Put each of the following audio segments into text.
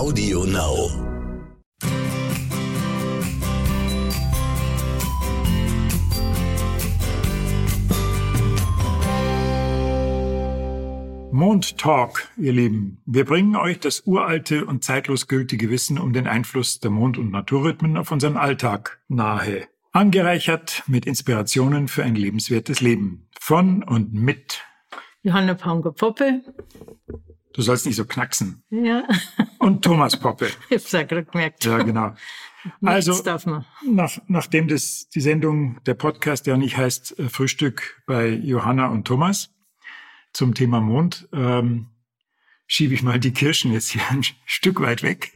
Audio Now. Mond Talk, ihr Lieben. Wir bringen euch das uralte und zeitlos gültige Wissen um den Einfluss der Mond- und Naturrhythmen auf unseren Alltag nahe. Angereichert mit Inspirationen für ein lebenswertes Leben. Von und mit Johanna Paunger-Poppe. Du sollst nicht so knacksen. Ja. Und Thomas Poppe. Ich hab's ja gerade gemerkt. Ja, genau. Also, darf man. nach, nachdem das, die Sendung, der Podcast ja nicht heißt äh, Frühstück bei Johanna und Thomas zum Thema Mond, ähm, schiebe ich mal die Kirschen jetzt hier ein Stück weit weg.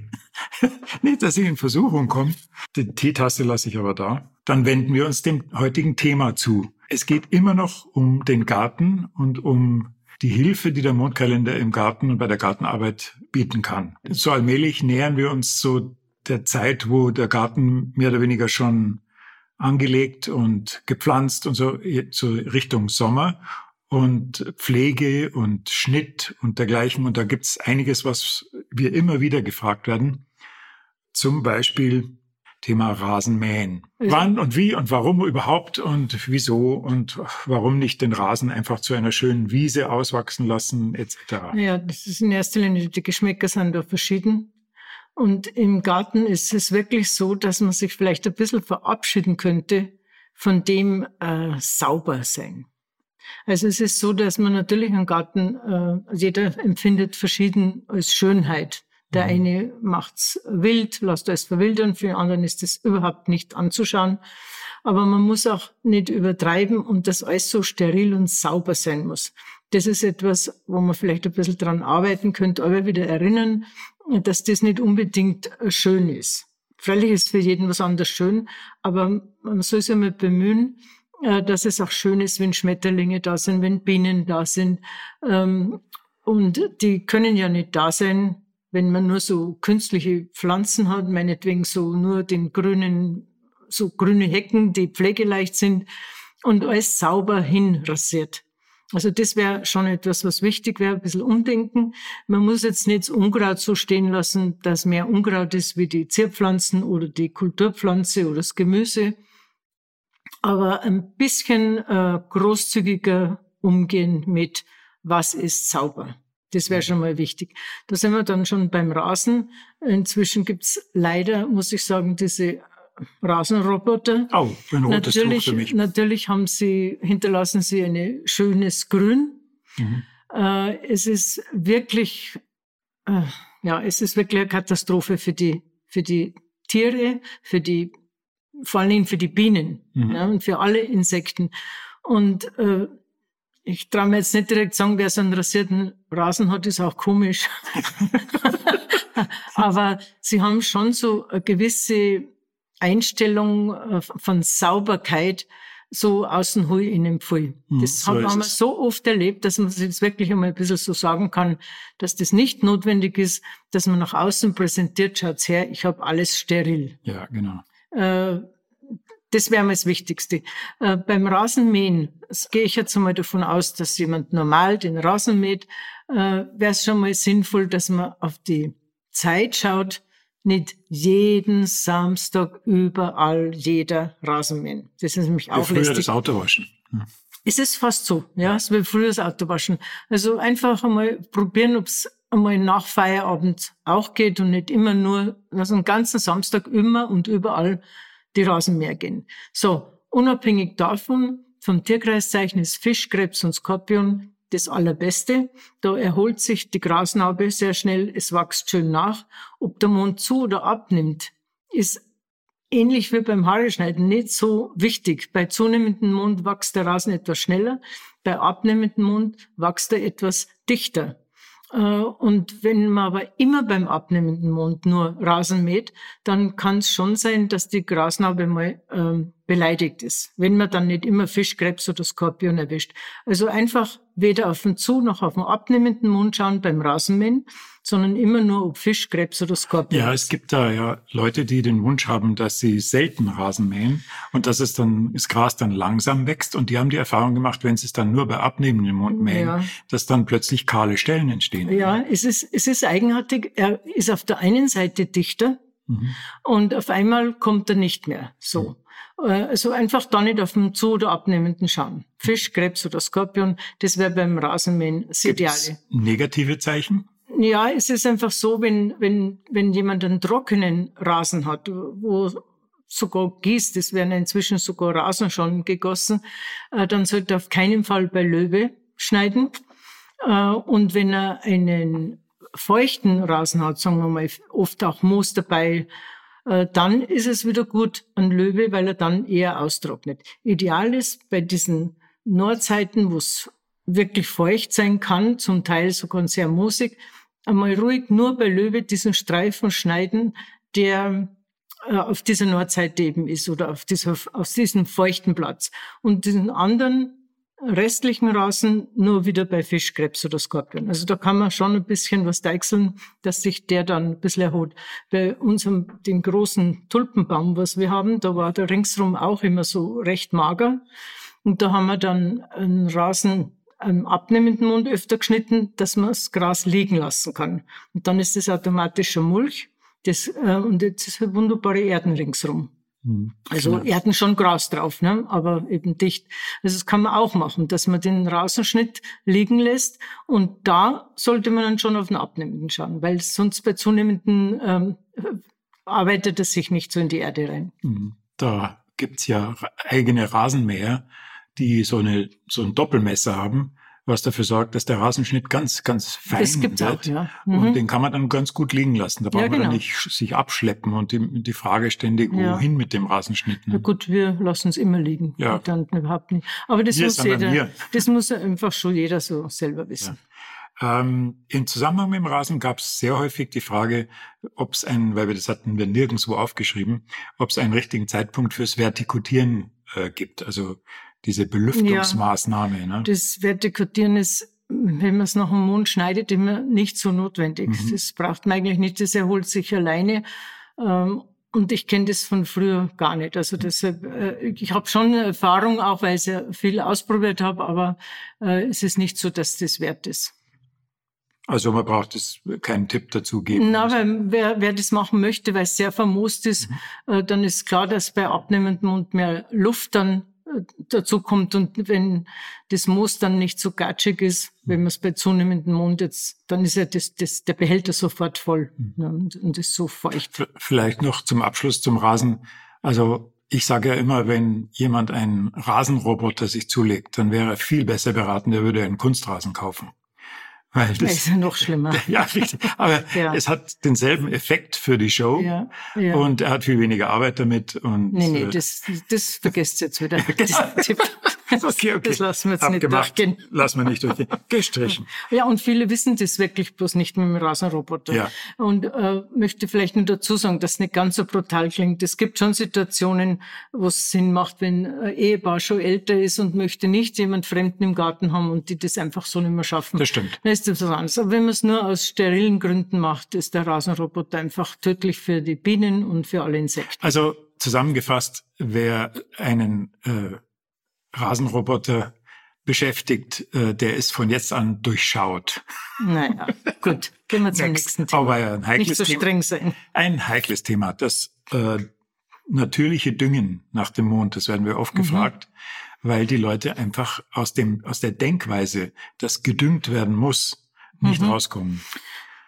nicht, dass ich in Versuchung komme. Die Teetasse lasse ich aber da. Dann wenden wir uns dem heutigen Thema zu. Es geht immer noch um den Garten und um die Hilfe, die der Mondkalender im Garten und bei der Gartenarbeit bieten kann. So allmählich nähern wir uns so der Zeit, wo der Garten mehr oder weniger schon angelegt und gepflanzt und so so Richtung Sommer und Pflege und Schnitt und dergleichen. Und da gibt's einiges, was wir immer wieder gefragt werden. Zum Beispiel Thema Rasenmähen. Wann und wie und warum überhaupt und wieso und warum nicht den Rasen einfach zu einer schönen Wiese auswachsen lassen etc. Ja, das ist in erster Linie, die Geschmäcker sind da verschieden. Und im Garten ist es wirklich so, dass man sich vielleicht ein bisschen verabschieden könnte von dem äh, sauber sein. Also es ist so, dass man natürlich einen Garten, äh, jeder empfindet verschieden als Schönheit. Der Mhm. eine macht's wild, lässt alles verwildern, für den anderen ist das überhaupt nicht anzuschauen. Aber man muss auch nicht übertreiben und das alles so steril und sauber sein muss. Das ist etwas, wo man vielleicht ein bisschen dran arbeiten könnte, aber wieder erinnern, dass das nicht unbedingt schön ist. Freilich ist für jeden was anderes schön, aber man soll sich einmal bemühen, äh, dass es auch schön ist, wenn Schmetterlinge da sind, wenn Bienen da sind. Ähm, Und die können ja nicht da sein, wenn man nur so künstliche Pflanzen hat, meinetwegen so nur den grünen, so grüne Hecken, die pflegeleicht sind und alles sauber hinrasiert. Also das wäre schon etwas, was wichtig wäre, ein bisschen umdenken. Man muss jetzt nicht das Unkraut so stehen lassen, dass mehr Unkraut ist wie die Zierpflanzen oder die Kulturpflanze oder das Gemüse. Aber ein bisschen äh, großzügiger umgehen mit, was ist sauber. Das wäre schon mal wichtig. Da sind wir dann schon beim Rasen. Inzwischen gibt's leider, muss ich sagen, diese Rasenroboter. Oh, ein rotes natürlich, für mich. natürlich haben sie, hinterlassen sie ein schönes Grün. Mhm. Äh, es ist wirklich, äh, ja, es ist wirklich eine Katastrophe für die, für die Tiere, für die, vor allen Dingen für die Bienen Mhm. ja, und für alle Insekten. Und äh, ich traue mir jetzt nicht direkt sagen, wer so einen rasierten Rasen hat, ist auch komisch. Aber sie haben schon so eine gewisse Einstellung äh, von Sauberkeit, so außen hui, innen pfui. Hm, Das so haben wir so oft erlebt, dass man sich jetzt wirklich einmal ein bisschen so sagen kann, dass das nicht notwendig ist, dass man nach außen präsentiert, schaut's her, ich habe alles steril. Ja, genau. Äh, das wäre mal das Wichtigste. Äh, beim Rasenmähen das gehe ich jetzt einmal davon aus, dass jemand normal den Rasen mäht. Äh, wäre es schon mal sinnvoll, dass man auf die Zeit schaut, nicht jeden Samstag überall jeder Rasen mähen. Das ist nämlich Wie auch früher lästig. das Auto waschen. Hm. Es ist fast so, ja, es wird früher das Auto waschen. Also einfach einmal probieren, ob es einmal nach Feierabend auch geht und nicht immer nur, also den ganzen Samstag immer und überall die Rasenmäher gehen. So, unabhängig davon, vom Tierkreiszeichen ist Fisch, Krebs und Skorpion das Allerbeste. Da erholt sich die Grasnarbe sehr schnell, es wächst schön nach. Ob der Mond zu oder abnimmt, ist ähnlich wie beim Haareschneiden nicht so wichtig. Bei zunehmendem Mond wächst der Rasen etwas schneller, bei abnehmendem Mond wächst er etwas dichter. Äh, Und wenn man aber immer beim abnehmenden Mond nur Rasen mäht, dann kann es schon sein, dass die Grasnarbe mal ähm, beleidigt ist, wenn man dann nicht immer Fisch, Krebs oder Skorpion erwischt. Also einfach weder auf den zu noch auf den abnehmenden Mund schauen beim Rasenmähen, sondern immer nur ob Fisch, Krebs oder Skorpion. Ja, es gibt da ja Leute, die den Wunsch haben, dass sie selten Rasen mähen und dass es dann, das Gras dann langsam wächst und die haben die Erfahrung gemacht, wenn sie es dann nur bei abnehmendem Mund mähen, ja. dass dann plötzlich kahle Stellen entstehen. Ja, es ist, es ist eigenartig. Er ist auf der einen Seite dichter mhm. und auf einmal kommt er nicht mehr so. Mhm. Also einfach da nicht auf dem zu- oder abnehmenden schauen. Fisch, Krebs oder Skorpion, das wäre beim Rasenmähen das Ideale. Negative Zeichen? Ja, es ist einfach so, wenn, wenn, wenn jemand einen trockenen Rasen hat, wo sogar gießt, es werden inzwischen sogar Rasen schon gegossen, äh, dann sollte er auf keinen Fall bei Löwe schneiden. Äh, und wenn er einen feuchten Rasen hat, sagen wir mal, oft auch Moos dabei, äh, dann ist es wieder gut an Löwe, weil er dann eher austrocknet. Ideal ist bei diesen Nordzeiten, wo es wirklich feucht sein kann, zum Teil sogar sehr moosig, einmal ruhig nur bei Löwe diesen Streifen schneiden, der äh, auf dieser Nordseite eben ist oder auf, dieser, auf diesem feuchten Platz. Und diesen anderen restlichen Rasen nur wieder bei Fischkrebs oder Skorpion. Also da kann man schon ein bisschen was deichseln, dass sich der dann ein bisschen erholt. Bei unserem, den großen Tulpenbaum, was wir haben, da war der ringsrum auch immer so recht mager. Und da haben wir dann einen Rasen am abnehmenden Mund öfter geschnitten, dass man das Gras liegen lassen kann. Und dann ist das automatischer Mulch. Das, äh, und jetzt ist halt wunderbare Erden ringsrum. Mhm. Also genau. Erden schon Gras drauf, ne? aber eben dicht. Also das kann man auch machen, dass man den Rasenschnitt liegen lässt. Und da sollte man dann schon auf den Abnehmenden schauen, weil sonst bei zunehmenden ähm, arbeitet es sich nicht so in die Erde rein. Mhm. Da gibt's ja eigene Rasenmäher, die so, eine, so ein Doppelmesser haben, was dafür sorgt, dass der Rasenschnitt ganz, ganz fein das gibt's wird. Auch, ja. Mhm. Und den kann man dann ganz gut liegen lassen. Da braucht ja, genau. man dann nicht sich abschleppen und die, die Frage ständig, ja. wohin mit dem Rasenschnitt. Ne? Ja gut, wir lassen es immer liegen. Ja. Dann überhaupt nicht. Aber das muss jeder, das muss einfach schon jeder so selber wissen. Ähm, Im Zusammenhang mit dem Rasen gab es sehr häufig die Frage, ob es ein, weil wir das hatten wir nirgendwo aufgeschrieben, ob es einen richtigen Zeitpunkt fürs Vertikutieren äh, gibt. Also diese Belüftungsmaßnahme. Ja, ne? Das Vertikutieren ist, wenn man es nach dem Mond schneidet, immer nicht so notwendig. Mhm. Das braucht man eigentlich nicht, das erholt sich alleine. Ähm, und ich kenne das von früher gar nicht. Also deshalb, äh, ich habe schon Erfahrung, auch weil ich ja viel ausprobiert habe, aber äh, es ist nicht so, dass das wert ist. Also man braucht es keinen Tipp dazu geben. Na, weil wer, wer das machen möchte, weil es sehr vermoost ist, mhm. äh, dann ist klar, dass bei abnehmendem Mund mehr Luft dann dazu kommt und wenn das Moos dann nicht so gatschig ist, wenn man es bei zunehmendem Mond jetzt, dann ist ja das, das, der Behälter sofort voll mhm. ne, und, und ist so feucht. Vielleicht noch zum Abschluss zum Rasen. Also ich sage ja immer, wenn jemand einen Rasenroboter sich zulegt, dann wäre er viel besser beraten, der würde einen Kunstrasen kaufen. Weil das, das ist ja noch schlimmer. Ja, richtig. Aber ja. es hat denselben Effekt für die Show ja, ja. und er hat viel weniger Arbeit damit. Und, nee, nee, äh, das, das vergesst jetzt wieder. Tipp. okay, okay. Das lassen wir jetzt Abgemacht. nicht durchgehen. Lassen wir nicht durchgehen. Gestrichen. Ja, und viele wissen das wirklich bloß nicht mit dem Rasenroboter. Ja. Und äh, möchte vielleicht nur dazu sagen, dass es nicht ganz so brutal klingt. Es gibt schon Situationen, wo es Sinn macht, wenn ein Ehepaar schon älter ist und möchte nicht jemand Fremden im Garten haben und die das einfach so nicht mehr schaffen. Das stimmt. Dann ist das was anderes. Aber wenn man es nur aus sterilen Gründen macht, ist der Rasenroboter einfach tödlich für die Bienen und für alle Insekten. Also zusammengefasst, wer einen äh, Rasenroboter beschäftigt, äh, der ist von jetzt an durchschaut. Naja, gut. Gehen wir zum nächsten Thema. Aber ein heikles Nicht so Thema, streng sein. Ein heikles Thema. Das äh, natürliche Düngen nach dem Mond, das werden wir oft mhm. gefragt, weil die Leute einfach aus dem aus der Denkweise, dass gedüngt werden muss, nicht mhm. rauskommen.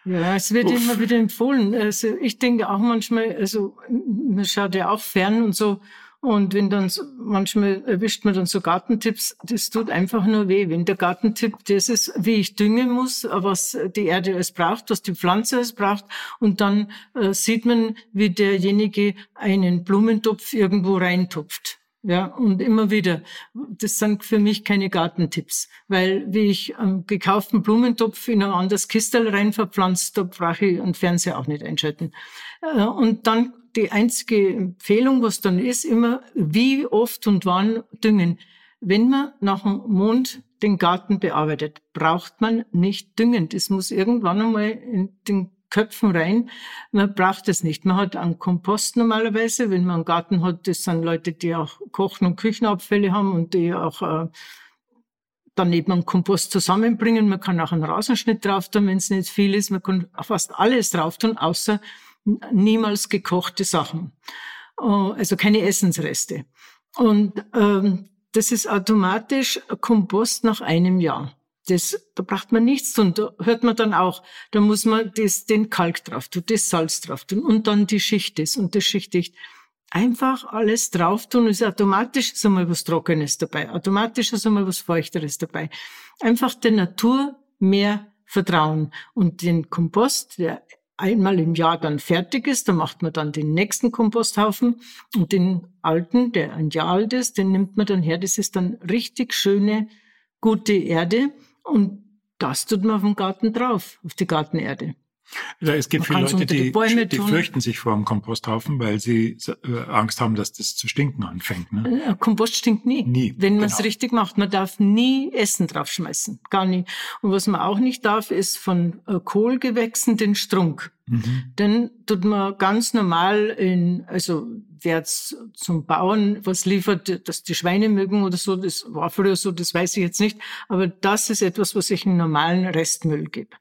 Ja, es wird Uff. immer wieder empfohlen. Also ich denke auch manchmal, also man schaut ja auch fern und so und wenn dann manchmal erwischt man dann so Gartentipps, das tut einfach nur weh. Wenn der Gartentipp das ist, wie ich düngen muss, was die Erde alles braucht, was die Pflanze alles braucht, und dann äh, sieht man, wie derjenige einen Blumentopf irgendwo reintupft. Ja, und immer wieder. Das sind für mich keine Gartentipps, weil wie ich einen gekauften Blumentopf in ein anderes Kistel rein verpflanzt, da brauche ich einen Fernseher auch nicht einschalten. Äh, und dann die einzige Empfehlung, was dann ist, immer wie oft und wann düngen. Wenn man nach dem Mond den Garten bearbeitet, braucht man nicht düngen. Das muss irgendwann einmal in den Köpfen rein. Man braucht es nicht. Man hat einen Kompost normalerweise, wenn man einen Garten hat. Das sind Leute, die auch Kochen- und Küchenabfälle haben und die auch äh, dann eben einen Kompost zusammenbringen. Man kann auch einen Rasenschnitt drauf tun, wenn es nicht viel ist. Man kann fast alles drauf tun, außer niemals gekochte Sachen. Äh, also keine Essensreste. Und ähm, das ist automatisch Kompost nach einem Jahr. Das, da braucht man nichts tun. Da hört man dann auch, da muss man das, den Kalk drauf tun, das Salz drauf tun und dann die Schicht ist und das Schichtdicht. Einfach alles drauf tun, ist automatisch ist einmal was Trockenes dabei, automatisch ist einmal was Feuchteres dabei. Einfach der Natur mehr vertrauen und den Kompost, der einmal im Jahr dann fertig ist, da macht man dann den nächsten Komposthaufen und den alten, der ein Jahr alt ist, den nimmt man dann her. Das ist dann richtig schöne, gute Erde und das tut man auf dem Garten drauf, auf die Gartenerde. Ja, es gibt viele Leute, die, die, die fürchten sich vor dem Komposthaufen, weil sie äh, Angst haben, dass das zu stinken anfängt. Ne? Äh, Kompost stinkt nie. Nie. Wenn man es genau. richtig macht. Man darf nie Essen draufschmeißen. Gar nie. Und was man auch nicht darf, ist von äh, Kohlgewächsen den Strunk. Mhm. Den tut man ganz normal in, also wer jetzt zum Bauern was liefert, dass die Schweine mögen oder so, das war früher so, das weiß ich jetzt nicht. Aber das ist etwas, was ich in normalen Restmüll gebe.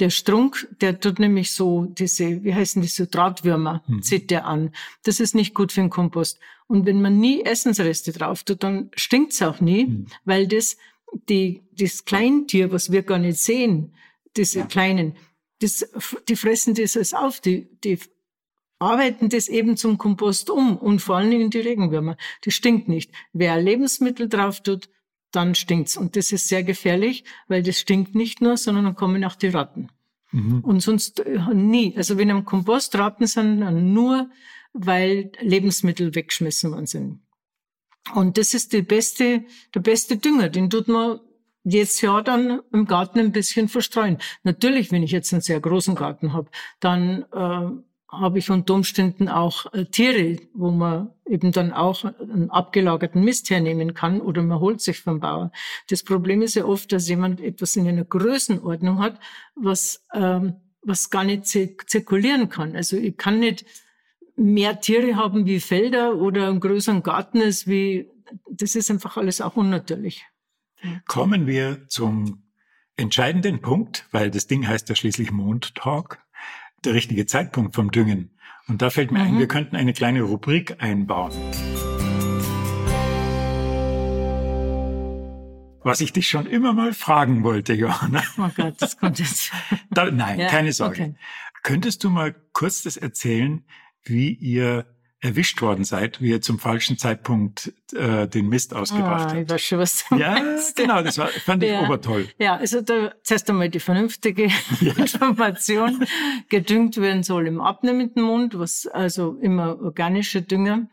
Der Strunk, der tut nämlich so diese, wie heißen diese Drahtwürmer, mhm. zieht der an. Das ist nicht gut für den Kompost. Und wenn man nie Essensreste drauf tut, dann stinkt's auch nie, mhm. weil das, die, das Kleintier, was wir gar nicht sehen, diese ja. kleinen, das, die fressen das auf, die, die arbeiten das eben zum Kompost um und vor allen Dingen die Regenwürmer. Das stinkt nicht. Wer Lebensmittel drauf tut, dann stinkt's. Und das ist sehr gefährlich, weil das stinkt nicht nur, sondern dann kommen auch die Ratten. Mhm. Und sonst äh, nie. Also wenn am Kompost Ratten sind, dann nur, weil Lebensmittel weggeschmissen worden sind. Und das ist die beste, der beste Dünger. Den tut man jetzt ja dann im Garten ein bisschen verstreuen. Natürlich, wenn ich jetzt einen sehr großen Garten habe, dann äh, habe ich unter Umständen auch äh, Tiere, wo man eben dann auch einen abgelagerten Mist hernehmen kann oder man holt sich vom Bauer. Das Problem ist ja oft, dass jemand etwas in einer Größenordnung hat, was, ähm, was gar nicht zirkulieren kann. Also ich kann nicht mehr Tiere haben wie Felder oder einen größeren Garten ist wie, das ist einfach alles auch unnatürlich. Kommen wir zum entscheidenden Punkt, weil das Ding heißt ja schließlich Mondtalk der richtige Zeitpunkt vom Düngen. Und da fällt mir mhm. ein, wir könnten eine kleine Rubrik einbauen. Was ich dich schon immer mal fragen wollte, Johanna. Oh Gott, das kommt jetzt. Da, nein, ja, keine Sorge. Okay. Könntest du mal kurz das erzählen, wie ihr erwischt worden seid, wie ihr zum falschen Zeitpunkt äh, den Mist ausgebracht ah. Ich weiß schon, was du Ja, meinst. genau, das war, fand ich ja. obertoll. Ja, also da zuerst einmal die vernünftige ja. Information. Gedüngt werden soll im abnehmenden Mund, was also immer organische Dünger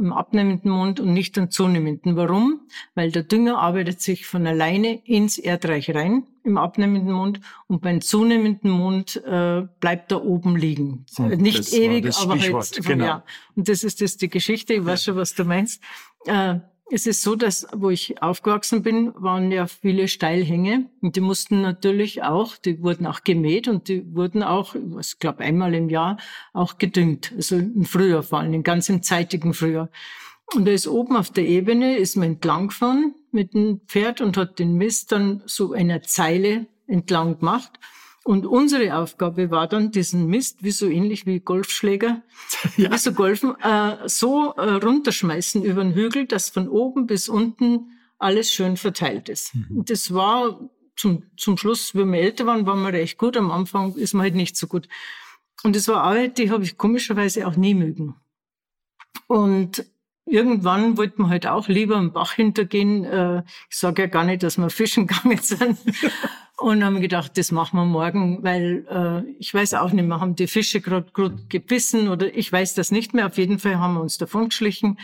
im abnehmenden Mund und nicht im zunehmenden. Warum? Weil der Dünger arbeitet sich von alleine ins Erdreich rein im abnehmenden Mund und beim zunehmenden Mund äh, bleibt er oben liegen. Hm, nicht ewig, aber halt. Genau. Ja. Und das ist das die Geschichte. Ich weiß schon, was du meinst. Äh, es ist so, dass, wo ich aufgewachsen bin, waren ja viele Steilhänge und die mussten natürlich auch, die wurden auch gemäht und die wurden auch, ich glaube einmal im Jahr, auch gedüngt. Also im Frühjahr vor allem, ganz im zeitigen Frühjahr. Und da ist oben auf der Ebene, ist man entlang gefahren mit dem Pferd und hat den Mist dann so einer Zeile entlang gemacht. Und unsere Aufgabe war dann, diesen Mist, wie so ähnlich wie Golfschläger, ja. wie so Golfen, äh, so äh, runterschmeißen über den Hügel, dass von oben bis unten alles schön verteilt ist. Mhm. Und das war zum, zum Schluss, wenn wir älter waren, waren wir recht gut. Am Anfang ist man halt nicht so gut. Und das war Arbeit, die habe ich komischerweise auch nie mögen. Und irgendwann wollte man halt auch lieber am Bach hintergehen. Äh, ich sage ja gar nicht, dass wir fischen gegangen sind. Und haben gedacht, das machen wir morgen, weil äh, ich weiß auch nicht mehr, haben die Fische gerade gebissen oder ich weiß das nicht mehr. Auf jeden Fall haben wir uns davon geschlichen.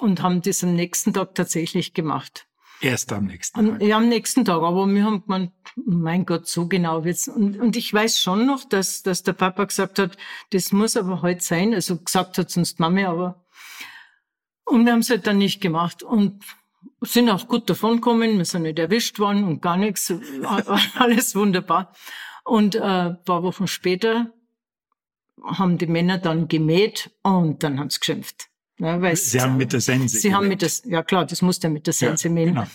und haben das am nächsten Tag tatsächlich gemacht. Erst am nächsten Tag? Ja, am nächsten Tag. Aber wir haben gemeint, mein Gott, so genau wird's. Und, und ich weiß schon noch, dass, dass der Papa gesagt hat, das muss aber heute sein. Also gesagt hat sonst Mami, aber. Und wir haben es halt dann nicht gemacht. Und sind auch gut davonkommen. Wir sind nicht erwischt worden und gar nichts. Alles wunderbar. Und äh, ein paar Wochen später haben die Männer dann gemäht und dann haben sie geschimpft. Ja, weil sie haben mit der Sense. Sie haben mit der, ja klar, das musste mit der Sense ja, mähen. Genau.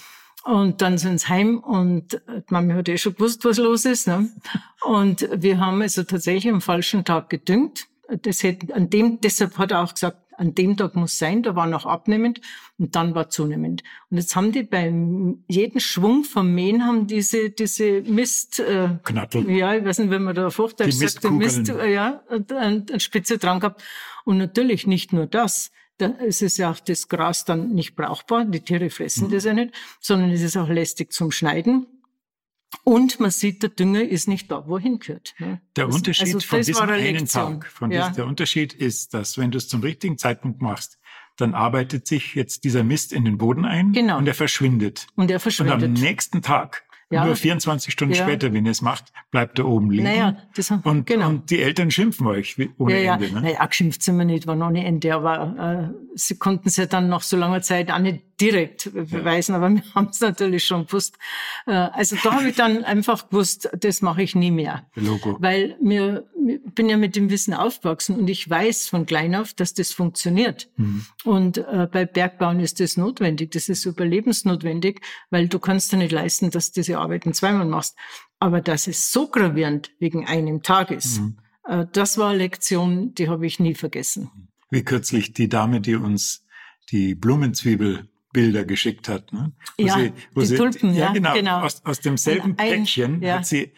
Und dann sind sie heim und die Mami hat eh schon gewusst, was los ist. Ne? Und wir haben also tatsächlich am falschen Tag gedüngt. Das hätte, an dem, deshalb hat er auch gesagt, an dem Tag muss sein, da war noch abnehmend und dann war zunehmend. Und jetzt haben die beim jeden Schwung vom Mähen haben diese diese Mist äh, Knattel. Ja, ich weiß nicht, wenn man da auf Hochdeutsch sagt, Mist, äh, ja, ein, ein Spitze dran gehabt. Und natürlich nicht nur das. Da ist es ja auch das Gras dann nicht brauchbar, die Tiere fressen mhm. das ja nicht, sondern es ist auch lästig zum Schneiden. Und man sieht, der Dünger ist nicht da, wohin gehört. Ne? Der das, Unterschied also von diesem einen Tag, von ja. diesem, der Unterschied ist, dass wenn du es zum richtigen Zeitpunkt machst, dann arbeitet sich jetzt dieser Mist in den Boden ein genau. und er verschwindet. Und er verschwindet. Und am nächsten Tag ja. Nur 24 Stunden ja. später, wenn ihr es macht, bleibt er oben liegen. Naja, das haben, und, genau. und die Eltern schimpfen euch ohne ja, Ende. Ne? Naja, geschimpft sind wir nicht, war noch nicht Ende, aber äh, sie konnten es ja dann nach so langer Zeit auch nicht direkt beweisen, aber wir haben es natürlich schon gewusst. Äh, also da habe ich dann einfach gewusst, das mache ich nie mehr. Logo. Weil mir, mir bin ja mit dem Wissen aufgewachsen und ich weiß von klein auf, dass das funktioniert. Mhm. Und äh, bei Bergbauen ist das notwendig, das ist überlebensnotwendig, weil du kannst dir nicht leisten, dass du diese Arbeiten zweimal machst. Aber dass es so gravierend wegen einem Tag ist, mhm. äh, das war eine Lektion, die habe ich nie vergessen. Wie kürzlich die Dame, die uns die Blumenzwiebel Bilder geschickt hat. Ne? Wo ja, sie, wo die sie, Tulpen, ja, genau. genau. Aus, aus demselben ein, Päckchen ja. hat sie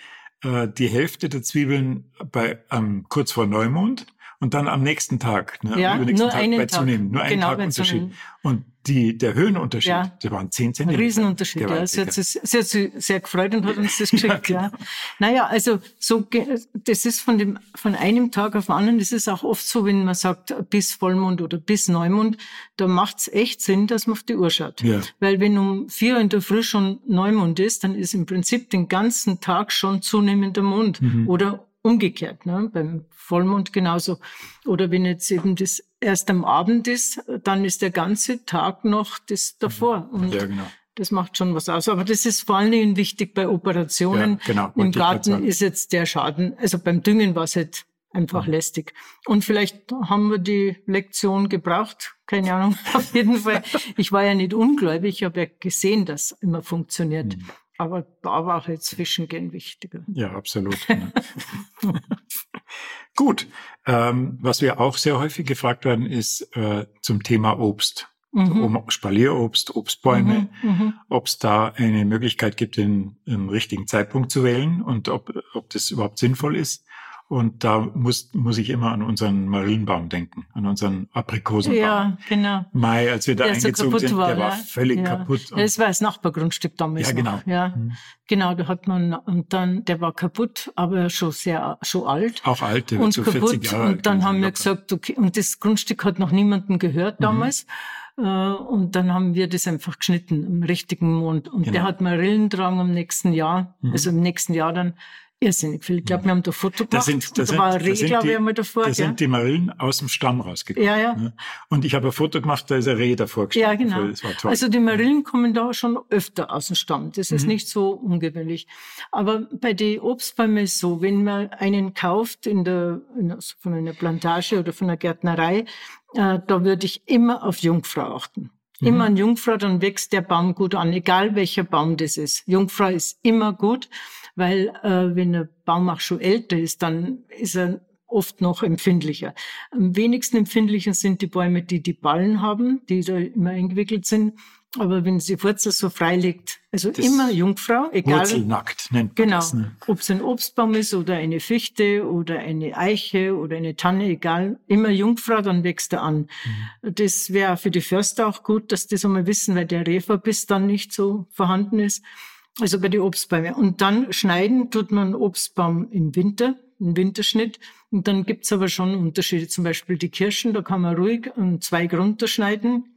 äh, die Hälfte der Zwiebeln bei ähm, kurz vor Neumond und dann am nächsten Tag, ne, ja, nur Tag bei Tag. Zunehmen, nur einen genau, Tag Unterschied. Und die, der Höhenunterschied, ja. der waren zehn Zentimeter. Riesenunterschied, ja. Sie hat, sich, sie hat sich sehr gefreut und hat uns das geschickt, ja. Genau. Naja, also so, das ist von dem, von einem Tag auf den anderen, das ist auch oft so, wenn man sagt, bis Vollmond oder bis Neumond, da macht's echt Sinn, dass man auf die Uhr schaut. Ja. Weil wenn um vier Uhr in der Früh schon Neumond ist, dann ist im Prinzip den ganzen Tag schon zunehmender Mond. Mhm. Oder umgekehrt, ne? beim Vollmond genauso. Oder wenn jetzt eben das erst am Abend ist, dann ist der ganze Tag noch das davor. Und ja, genau. Das macht schon was aus. Aber das ist vor allen Dingen wichtig bei Operationen. Ja, genau, Im Garten ist jetzt der Schaden, also beim Düngen war es halt einfach mhm. lästig. Und vielleicht haben wir die Lektion gebraucht. Keine Ahnung. Auf jeden Fall. Ich war ja nicht ungläubig. Ich habe ja gesehen, dass immer funktioniert. Mhm. Aber da war halt Zwischengehen wichtiger. Ja, absolut. Gut. Ähm, was wir auch sehr häufig gefragt werden, ist äh, zum Thema Obst. Mhm. Um Spalierobst, Obstbäume, mhm, mhm. ob es da eine Möglichkeit gibt, den, den richtigen Zeitpunkt zu wählen und ob, ob das überhaupt sinnvoll ist. Und da muss, muss ich immer an unseren Marienbaum denken, an unseren Aprikosenbaum. Ja, genau. Mai, als wir da der eingezogen so sind, war, der war völlig ja. kaputt. Das war das Nachbargrundstück damals. Ja, genau. Noch. Ja, mhm. genau. Da hat man, und dann, der war kaputt, aber schon sehr, schon alt. Auch alt, der und so kaputt. 40 Jahre Und dann haben wir gesagt, okay, und das Grundstück hat noch niemanden gehört mhm. damals. Mhm. Und dann haben wir das einfach geschnitten im richtigen Mond. Und genau. der hat Marillendrang im nächsten Jahr, mhm. also im nächsten Jahr dann irrsinnig viel. Ich glaube, wir haben da Foto gemacht. Da sind, da sind, war Reh, glaube ich, einmal davor. Da sind die Marillen aus dem Stamm rausgekommen. Ja, ja. Ne? Und ich habe ein Foto gemacht, da ist ein Reh davor gestanden. Ja, genau. Also die Marillen kommen da schon öfter aus dem Stamm. Das ist mhm. nicht so ungewöhnlich. Aber bei den Obstbäumen ist so, wenn man einen kauft in der, in, von einer Plantage oder von einer Gärtnerei, äh, da würde ich immer auf Jungfrau achten. Mhm. Immer an Jungfrau, dann wächst der Baum gut an, egal welcher Baum das ist. Jungfrau ist immer gut weil äh, wenn ein Baum auch schon älter ist, dann ist er oft noch empfindlicher. Am wenigsten empfindlicher sind die Bäume, die die Ballen haben, die da immer eingewickelt sind. Aber wenn sie Wurzel so frei liegt, also das immer Jungfrau, egal. Wurzelnackt nennt man Genau. Das, ne? Ob es ein Obstbaum ist oder eine Fichte oder eine Eiche oder eine Tanne, egal. Immer Jungfrau, dann wächst er an. Mhm. Das wäre für die Förster auch gut, dass die so mal wissen, weil der Referbiss dann nicht so vorhanden ist. Also bei den Obstbäumen. Und dann schneiden tut man Obstbaum im Winter, im Winterschnitt. Und dann gibt's aber schon Unterschiede. Zum Beispiel die Kirschen, da kann man ruhig einen Zweig runterschneiden.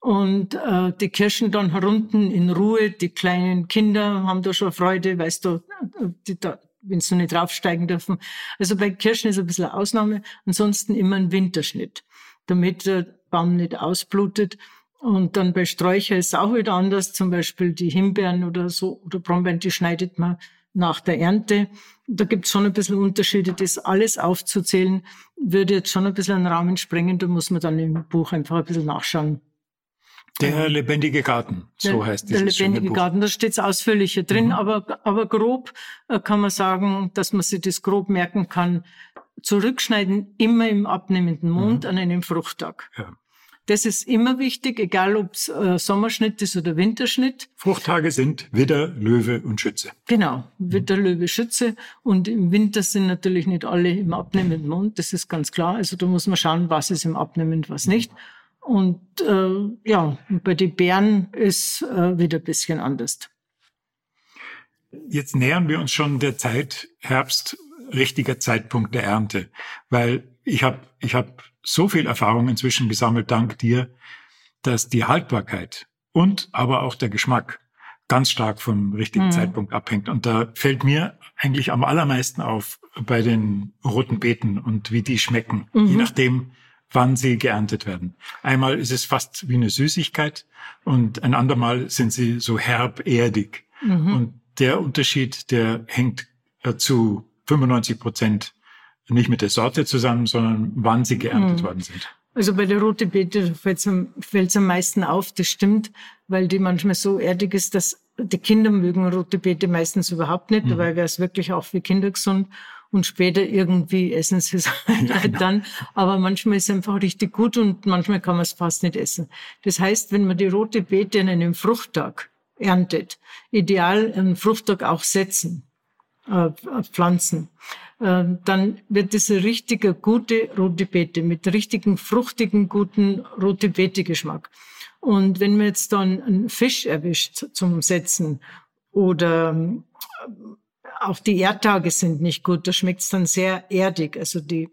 Und äh, die Kirschen dann herunten in Ruhe. Die kleinen Kinder haben da schon Freude, weißt du, die da, wenn sie nicht draufsteigen dürfen. Also bei Kirschen ist ein bisschen eine Ausnahme. Ansonsten immer ein Winterschnitt, damit der Baum nicht ausblutet. Und dann bei Sträucher ist es auch wieder anders. Zum Beispiel die Himbeeren oder so oder Brombeeren, die schneidet man nach der Ernte. Da gibt es schon ein bisschen Unterschiede. Das alles aufzuzählen, würde jetzt schon ein bisschen einen Rahmen sprengen. Da muss man dann im Buch einfach ein bisschen nachschauen. Der lebendige Garten, so der, heißt dieses Der lebendige Garten, da steht es ausführlicher drin, mhm. aber, aber grob äh, kann man sagen, dass man sich das grob merken kann. Zurückschneiden immer im abnehmenden Mond mhm. an einem Fruchttag. Ja. Das ist immer wichtig, egal ob es äh, Sommerschnitt ist oder Winterschnitt. Fruchttage sind Widder, Löwe und Schütze. Genau, Widder, Löwe, Schütze. Und im Winter sind natürlich nicht alle im abnehmenden Mond, das ist ganz klar. Also da muss man schauen, was ist im abnehmenden, was nicht. Und äh, ja, bei den Bären ist äh, wieder ein bisschen anders. Jetzt nähern wir uns schon der Zeit Herbst, richtiger Zeitpunkt der Ernte, weil ich habe ich hab so viel Erfahrung inzwischen gesammelt, dank dir, dass die Haltbarkeit und aber auch der Geschmack ganz stark vom richtigen mhm. Zeitpunkt abhängt. Und da fällt mir eigentlich am allermeisten auf bei den roten Beeten und wie die schmecken, mhm. je nachdem, wann sie geerntet werden. Einmal ist es fast wie eine Süßigkeit und ein andermal sind sie so herb erdig. Mhm. Und der Unterschied, der hängt äh, zu 95 Prozent nicht mit der Sorte zusammen, sondern wann sie geerntet mhm. worden sind. Also bei der rote Beete fällt es am meisten auf, das stimmt, weil die manchmal so erdig ist, dass die Kinder mögen rote Beete meistens überhaupt nicht, mhm. dabei wäre es wirklich auch für Kinder gesund und später irgendwie essen sie es halt ja, genau. dann. Aber manchmal ist es einfach richtig gut und manchmal kann man es fast nicht essen. Das heißt, wenn man die rote Beete an einem Fruchttag erntet, ideal einen Fruchttag auch setzen, äh, pflanzen, äh, dann wird das eine richtige gute rote Beete mit richtigen fruchtigen, guten rote Beete Geschmack. Und wenn man jetzt dann einen Fisch erwischt zum Setzen oder auch die Erdtage sind nicht gut. Da schmeckt es dann sehr erdig. Also die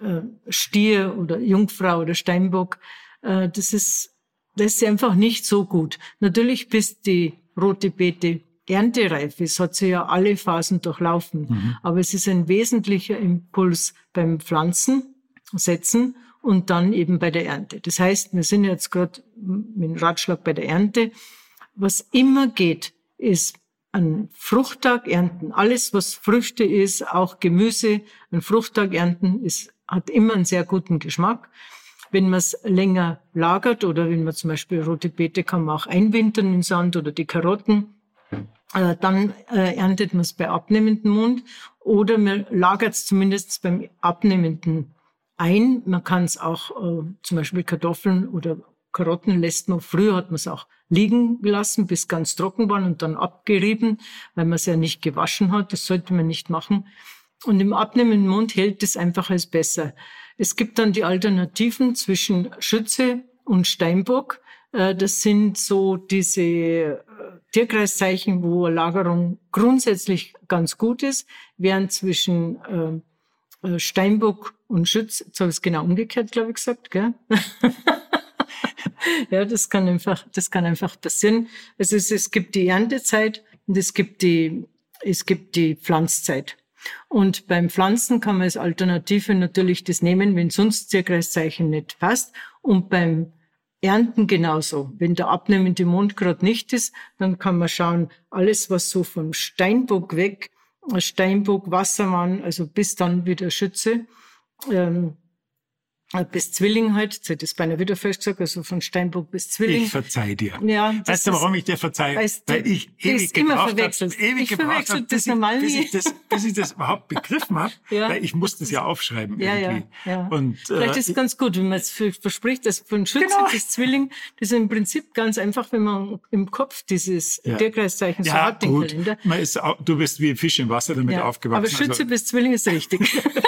äh, Stier oder Jungfrau oder Steinbock, äh, das ist das ist einfach nicht so gut. Natürlich, bis die rote Beete erntereif ist, hat sie ja alle Phasen durchlaufen. Mhm. Aber es ist ein wesentlicher Impuls beim Pflanzen, Setzen und dann eben bei der Ernte. Das heißt, wir sind jetzt gerade mit dem Ratschlag bei der Ernte. Was immer geht, ist an Fruchttag ernten. Alles, was Früchte ist, auch Gemüse, an Fruchttag ernten, ist, hat immer einen sehr guten Geschmack. Wenn man es länger lagert oder wenn man zum Beispiel rote Beete kann man auch einwintern in Sand oder die Karotten, äh, dann äh, erntet man es bei abnehmendem Mond oder man lagert es zumindest beim abnehmenden ein. Man kann es auch äh, zum Beispiel Kartoffeln oder Karotten lässt man, früher hat man es auch liegen gelassen, bis ganz trocken waren und dann abgerieben, weil man es ja nicht gewaschen hat. Das sollte man nicht machen. Und im abnehmenden Mund hält es einfach als besser. Es gibt dann die Alternativen zwischen Schütze und Steinbock. Äh, das sind so diese äh, Tierkreiszeichen, wo Lagerung grundsätzlich ganz gut ist, während zwischen äh, Steinbock und Schütze, jetzt habe ich es genau umgekehrt, glaube ich, gesagt, gell? ja, das kann einfach, das kann einfach passieren. Also es, es gibt die Erntezeit und es gibt die, es gibt die Pflanzzeit. Und beim Pflanzen kann man als Alternative natürlich das nehmen, wenn sonst Zierkreiszeichen nicht passt. Und beim Ernten genauso. Wenn der abnehmende Mond gerade nicht ist, dann kann man schauen, alles was so vom Steinbock weg, Steinbock, Wassermann, also bis dann wieder Schütze, ähm, äh, bis Zwilling halt, jetzt hätte ich es beinahe wieder falsch gesagt, also von Steinbock bis Zwilling. Ich verzeih dir. Ja, weißt du, warum ich dir verzeih? Weißt du, Weil ich ewig gebraucht habe, ewig ich gebraucht habe, bis, ich, bis, ich das, bis ich das überhaupt begriffen habe, ja. weil ich musste es ja aufschreiben ja, irgendwie. Ja, ja. Und, Vielleicht äh, ist es ganz gut, wenn man es verspricht, dass von Schütze genau. bis Zwilling, das ist im Prinzip ganz einfach, wenn man im Kopf dieses ja. Tierkreiszeichen so hat, den Kalender. Man ist, du bist wie Fisch im Wasser damit aufgewachsen. Aber Schütze also. bis Zwilling ist richtig.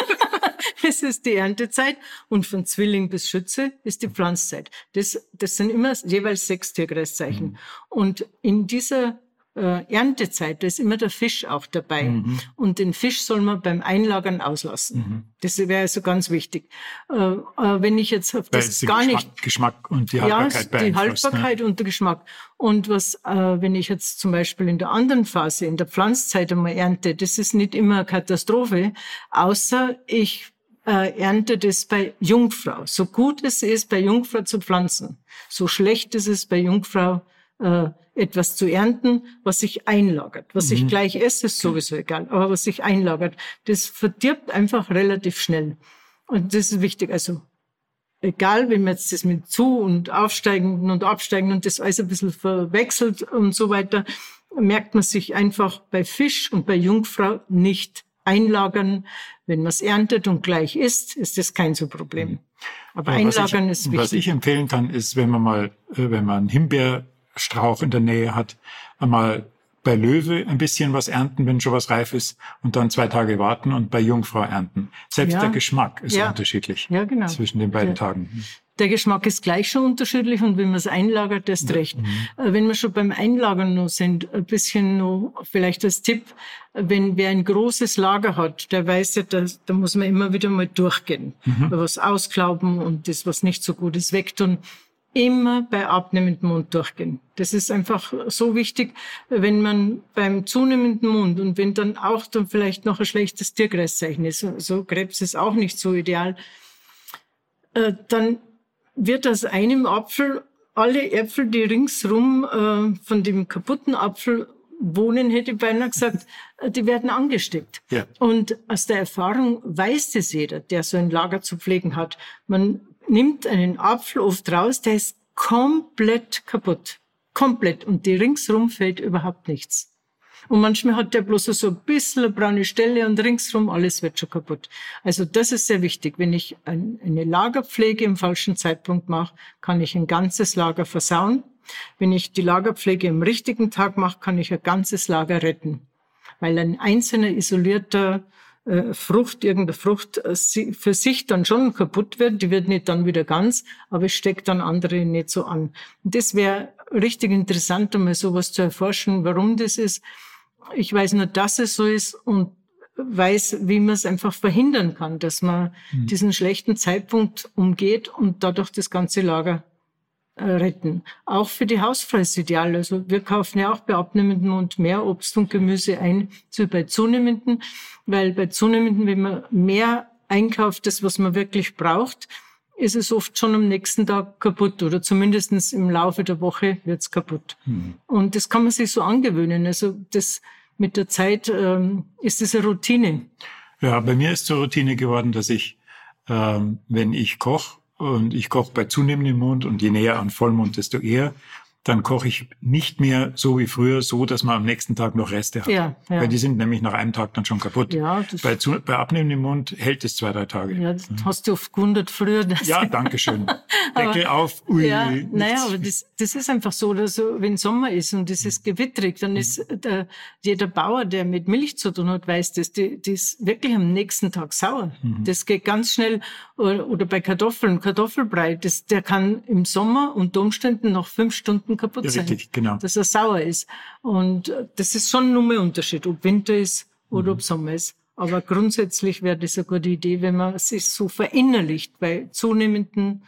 es ist die Erntezeit und von Zwilling bis Schütze ist die Pflanzzeit. Das, das sind immer jeweils sechs Tierkreiszeichen. Mhm. Und in dieser äh, Erntezeit, da ist immer der Fisch auch dabei. Mhm. Und den Fisch soll man beim Einlagern auslassen. Mhm. Das wäre also ganz wichtig. Äh, äh, wenn ich jetzt auf das gar Geschmack, nicht... Geschmack und die Haltbarkeit Ja, die ne? Haltbarkeit ne? und der Geschmack. Und was, äh, wenn ich jetzt zum Beispiel in der anderen Phase, in der Pflanzzeit einmal ernte, das ist nicht immer eine Katastrophe, außer ich äh, ernte das bei Jungfrau. So gut es ist, bei Jungfrau zu pflanzen, so schlecht ist es bei Jungfrau äh, etwas zu ernten, was sich einlagert. Was mhm. ich gleich esse, ist sowieso egal, aber was sich einlagert, das verdirbt einfach relativ schnell. Und das ist wichtig. Also egal, wenn man jetzt das mit zu und aufsteigenden und absteigenden und das alles ein bisschen verwechselt und so weiter, merkt man sich einfach bei Fisch und bei Jungfrau nicht einlagern. Wenn man es erntet und gleich isst, ist das kein so Problem. Aber, Aber einlagern ich, ist wichtig. Was ich empfehlen kann, ist, wenn man mal, äh, wenn man Himbeer Strauch in der Nähe hat, einmal bei Löwe ein bisschen was ernten, wenn schon was reif ist, und dann zwei Tage warten und bei Jungfrau ernten. Selbst ja. der Geschmack ist ja. unterschiedlich ja, genau. zwischen den beiden der, Tagen. Der Geschmack ist gleich schon unterschiedlich und wenn man es einlagert, erst recht. Mhm. Äh, wenn wir schon beim Einlagern noch sind, ein bisschen noch vielleicht als Tipp, wenn wer ein großes Lager hat, der weiß ja, da, da muss man immer wieder mal durchgehen, mhm. was ausklauben und das, was nicht so gut ist, wegtun immer bei abnehmendem Mund durchgehen. Das ist einfach so wichtig, wenn man beim zunehmenden Mund und wenn dann auch dann vielleicht noch ein schlechtes Tierkreiszeichen ist, so Krebs ist auch nicht so ideal, äh, dann wird aus einem Apfel alle Äpfel, die ringsrum äh, von dem kaputten Apfel wohnen, hätte ich beinahe gesagt, die werden angesteckt. Ja. Und aus der Erfahrung weiß das jeder, der so ein Lager zu pflegen hat. Man nimmt einen Apfel oft raus, der ist komplett kaputt. Komplett. Und die ringsrum fällt überhaupt nichts. Und manchmal hat der bloß so ein bisschen eine braune Stelle und ringsrum alles wird schon kaputt. Also das ist sehr wichtig. Wenn ich eine Lagerpflege im falschen Zeitpunkt mache, kann ich ein ganzes Lager versauen. Wenn ich die Lagerpflege im richtigen Tag mache, kann ich ein ganzes Lager retten. Weil ein einzelner isolierter Frucht, irgendeine Frucht äh, für sich dann schon kaputt wird. Die wird nicht dann wieder ganz, aber es steckt dann andere nicht so an. Und das wäre richtig interessant, um mal sowas zu erforschen, warum das ist. Ich weiß nur, dass es so ist und weiß, wie man es einfach verhindern kann, dass man mhm. diesen schlechten Zeitpunkt umgeht und dadurch das ganze Lager äh, retten. Auch für die Hausfrau ist ideal. Also wir kaufen ja auch bei abnehmenden Mund mehr Obst und Gemüse ein, so bei zunehmenden, weil bei zunehmenden, wenn man mehr einkauft, das, was man wirklich braucht, ist es oft schon am nächsten Tag kaputt oder zumindestens im Laufe der Woche wird es kaputt. Mhm. Und das kann man sich so angewöhnen. Also das mit der Zeit ähm, ist es eine Routine. Ja, bei mir ist zur Routine geworden, dass ich, ähm, wenn ich koche, und ich koche bei zunehmendem Mond und je näher an Vollmond, desto eher dann koche ich nicht mehr so wie früher, so dass man am nächsten Tag noch Reste hat. Ja, ja. Weil die sind nämlich nach einem Tag dann schon kaputt. Ja, bei, zu, bei abnehmendem Mund hält es zwei, drei Tage. Ja, das hast du oft gewundert früher. Dass ja, danke schön. Deckel auf. Ui, ja, naja, aber das, das ist einfach so, dass wenn Sommer ist und es ist gewittrig, dann ist der, jeder Bauer, der mit Milch zu tun hat, weiß das, die, die ist wirklich am nächsten Tag sauer. Mhm. Das geht ganz schnell. Oder, oder bei Kartoffeln, Kartoffelbrei, das, der kann im Sommer unter Umständen noch fünf Stunden Minuten kaputt ja, sein. Richtig, genau. Dass er sauer ist. Und äh, das ist schon nur ein Unterschied, ob Winter ist oder mhm. ob Sommer ist. Aber grundsätzlich wäre das eine gute Idee, wenn man sich so verinnerlicht. Bei zunehmenden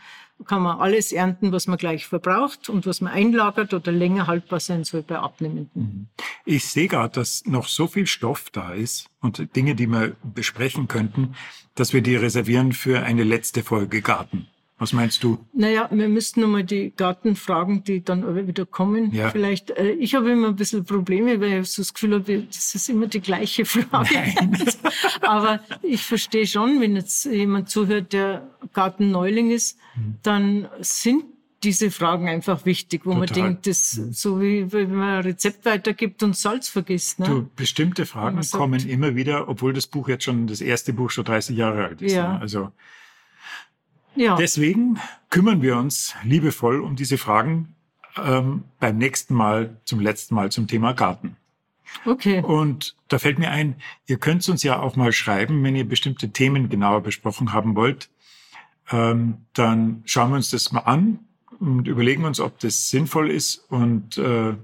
kann man alles ernten, was man gleich verbraucht und was man einlagert oder länger haltbar sein soll bei abnehmenden. Mhm. Ich sehe gerade, dass noch so viel Stoff da ist und Dinge, die wir besprechen könnten, dass wir die reservieren für eine letzte Folge Garten. Was meinst du? Naja, wir müssten nochmal die Gartenfragen, die dann wieder kommen. Ja. Vielleicht, äh, ich habe immer ein bisschen Probleme, weil ich so das Gefühl habe, das ist immer die gleiche Frage. Aber ich verstehe schon, wenn jetzt jemand zuhört, der Gartenneuling ist, mhm. dann sind diese Fragen einfach wichtig, wo Total. man denkt, das mhm. so wie wenn man ein Rezept weitergibt und Salz vergisst. Ne? Du, bestimmte Fragen kommen immer wieder, obwohl das Buch jetzt schon, das erste Buch schon 30 Jahre alt ist. Ja. Ne? Also ja. Deswegen kümmern wir uns liebevoll um diese Fragen ähm, beim nächsten Mal, zum letzten Mal zum Thema Garten. Okay. Und da fällt mir ein, ihr könnt uns ja auch mal schreiben, wenn ihr bestimmte Themen genauer besprochen haben wollt. Ähm, dann schauen wir uns das mal an und überlegen uns, ob das sinnvoll ist und äh,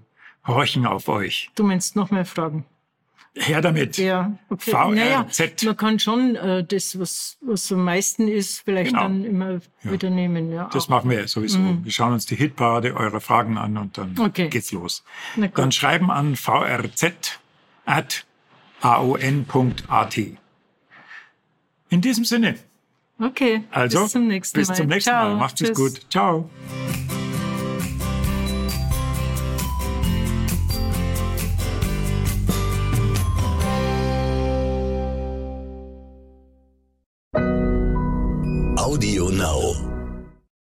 horchen auf euch. Du meinst noch mehr Fragen? Her damit. Ja, okay. VRZ. Naja, man kann schon äh, das, was, was am meisten ist, vielleicht Genau. dann immer Ja. wieder nehmen. Ja. Das machen wir sowieso. Wir schauen uns die Hitparade eurer Fragen an und dann Mhm. Okay. geht's los. Dann schreiben an vrz.aon.at. In diesem Sinne, okay, also bis zum nächsten bis Mal. zum nächsten Ciao. Mal. Macht's es gut. Ciao.